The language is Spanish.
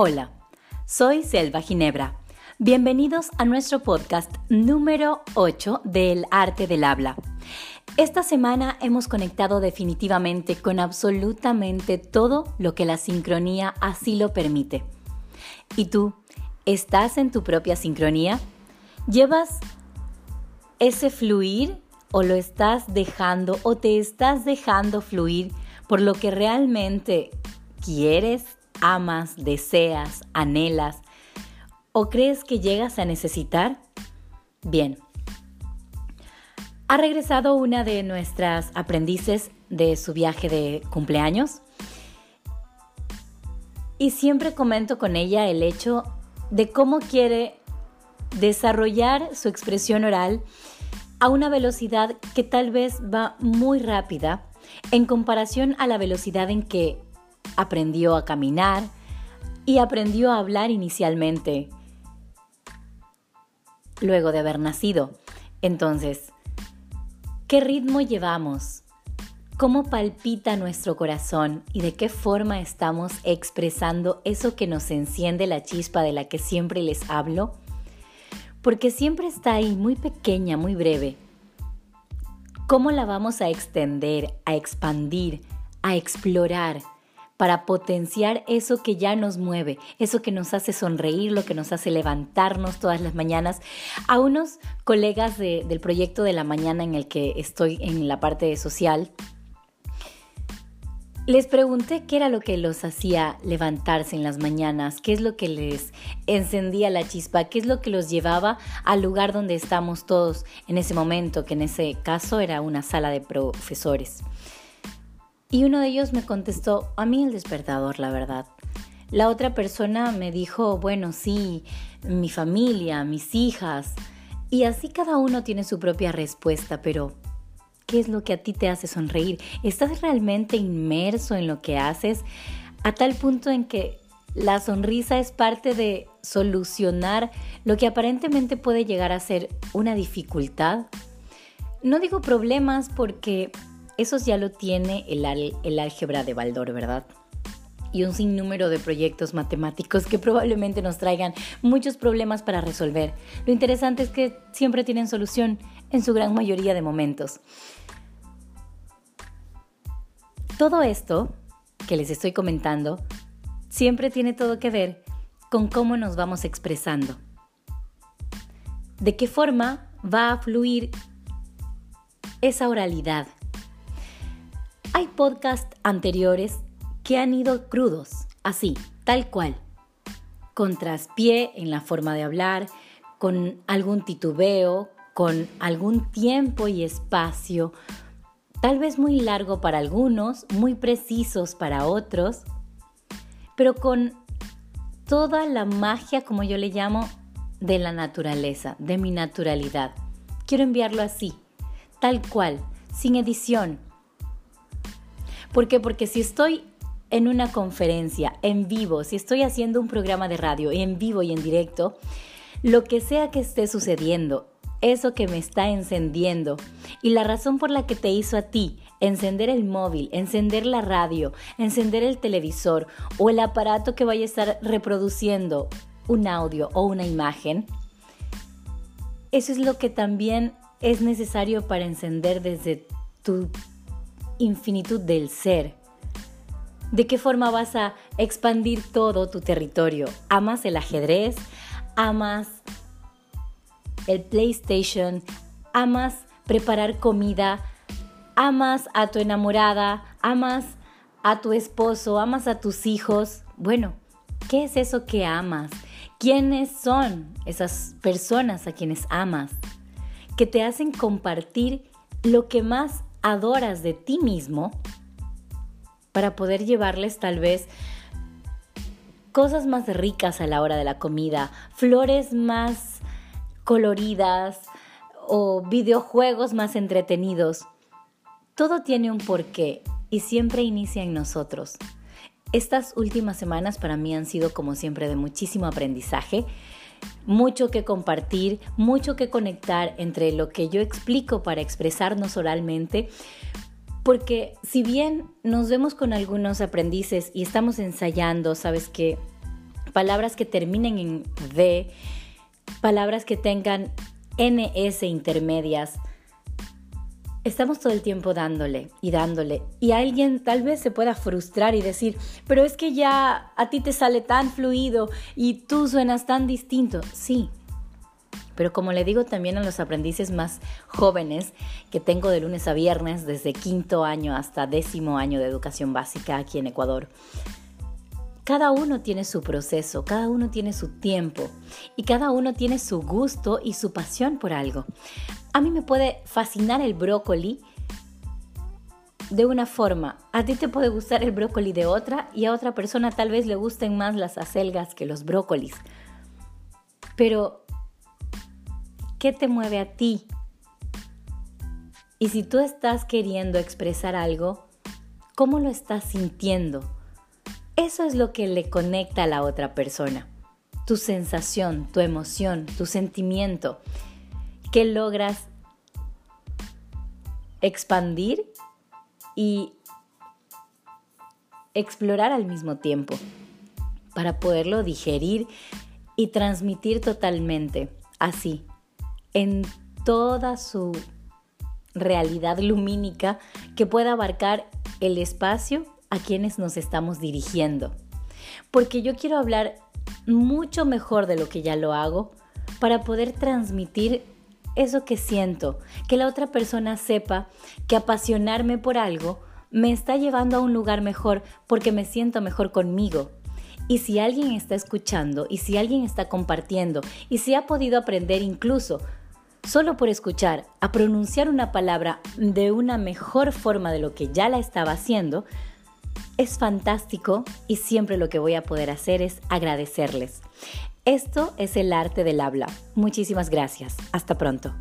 Hola, soy Selva Ginebra. Bienvenidos a nuestro podcast número 8 del arte del habla. Esta semana hemos conectado definitivamente con absolutamente todo lo que la sincronía así lo permite. ¿Y tú? ¿Estás en tu propia sincronía? ¿Llevas ese fluir o lo estás dejando o te estás dejando fluir por lo que realmente quieres amas, deseas, anhelas o crees que llegas a necesitar? Bien. Ha regresado una de nuestras aprendices de su viaje de cumpleaños y siempre comento con ella el hecho de cómo quiere desarrollar su expresión oral a una velocidad que tal vez va muy rápida en comparación a la velocidad en que aprendió a caminar y aprendió a hablar inicialmente, luego de haber nacido. Entonces, ¿qué ritmo llevamos? ¿Cómo palpita nuestro corazón y de qué forma estamos expresando eso que nos enciende la chispa de la que siempre les hablo? Porque siempre está ahí, muy pequeña, muy breve. ¿Cómo la vamos a extender, a expandir, a explorar? Para potenciar eso que ya nos mueve, eso que nos hace sonreír, lo que nos hace levantarnos todas las mañanas. A unos colegas del proyecto de la mañana en el que estoy en la parte social, les pregunté qué era lo que los hacía levantarse en las mañanas, qué es lo que les encendía la chispa, qué es lo que los llevaba al lugar donde estamos todos en ese momento, que en ese caso era una sala de profesores. Y uno de ellos me contestó, a mí el despertador, la verdad. La otra persona me dijo, bueno, sí, mi familia, mis hijas. Y así cada uno tiene su propia respuesta, pero ¿qué es lo que a ti te hace sonreír? ¿Estás realmente inmerso en lo que haces a tal punto en que la sonrisa es parte de solucionar lo que aparentemente puede llegar a ser una dificultad? No digo problemas porque eso ya lo tiene el, el álgebra de Baldor, ¿verdad? y un sinnúmero de proyectos matemáticos que probablemente nos traigan muchos problemas para resolver. Lo interesante es que siempre tienen solución en su gran mayoría de momentos. Todo esto que les estoy comentando siempre tiene todo que ver con cómo nos vamos expresando. De qué forma va a fluir esa oralidad hay podcasts anteriores que han ido crudos, así, tal cual, con traspié en la forma de hablar, con algún titubeo, con algún tiempo y espacio, tal vez muy largo para algunos, muy precisos para otros, pero con toda la magia, como yo le llamo, de la naturaleza, de mi naturalidad. Quiero enviarlo así, tal cual, sin edición, ¿Por qué? Porque si estoy en una conferencia en vivo, si estoy haciendo un programa de radio en vivo y en directo, lo que sea que esté sucediendo, eso que me está encendiendo y la razón por la que te hizo a ti encender el móvil, encender la radio, encender el televisor o el aparato que vaya a estar reproduciendo un audio o una imagen, eso es lo que también es necesario para encender desde tu infinitud del ser. ¿De qué forma vas a expandir todo tu territorio? ¿Amas el ajedrez? ¿Amas el PlayStation? ¿Amas preparar comida? ¿Amas a tu enamorada? ¿Amas a tu esposo? ¿Amas a tus hijos? Bueno, ¿qué es eso que amas? ¿Quiénes son esas personas a quienes amas? Que te hacen compartir lo que más adoras de ti mismo para poder llevarles tal vez cosas más ricas a la hora de la comida, flores más coloridas o videojuegos más entretenidos. Todo tiene un porqué y siempre inicia en nosotros. Estas últimas semanas para mí han sido como siempre de muchísimo aprendizaje mucho que compartir, mucho que conectar entre lo que yo explico para expresarnos oralmente, porque si bien nos vemos con algunos aprendices y estamos ensayando, sabes que palabras que terminen en D, palabras que tengan NS intermedias. Estamos todo el tiempo dándole y dándole. Y alguien tal vez se pueda frustrar y decir, pero es que ya a ti te sale tan fluido y tú suenas tan distinto. Sí, pero como le digo también a los aprendices más jóvenes que tengo de lunes a viernes, desde quinto año hasta décimo año de educación básica aquí en Ecuador, cada uno tiene su proceso, cada uno tiene su tiempo y cada uno tiene su gusto y su pasión por algo. A mí me puede fascinar el brócoli de una forma, a ti te puede gustar el brócoli de otra y a otra persona tal vez le gusten más las acelgas que los brócolis. Pero ¿Qué te mueve a ti? Y si tú estás queriendo expresar algo, ¿cómo lo estás sintiendo? Eso es lo que le conecta a la otra persona. Tu sensación, tu emoción, tu sentimiento. que logras expandir y explorar al mismo tiempo para poderlo digerir y transmitir totalmente, así, en toda su realidad lumínica que pueda abarcar el espacio a quienes nos estamos dirigiendo. Porque yo quiero hablar mucho mejor de lo que ya lo hago para poder transmitir eso que siento, que la otra persona sepa que apasionarme por algo me está llevando a un lugar mejor porque me siento mejor conmigo. Y si alguien está escuchando y si alguien está compartiendo y si ha podido aprender incluso solo por escuchar a pronunciar una palabra de una mejor forma de lo que ya la estaba haciendo, es fantástico y siempre lo que voy a poder hacer es agradecerles. Esto es el arte del habla. Muchísimas gracias. Hasta pronto.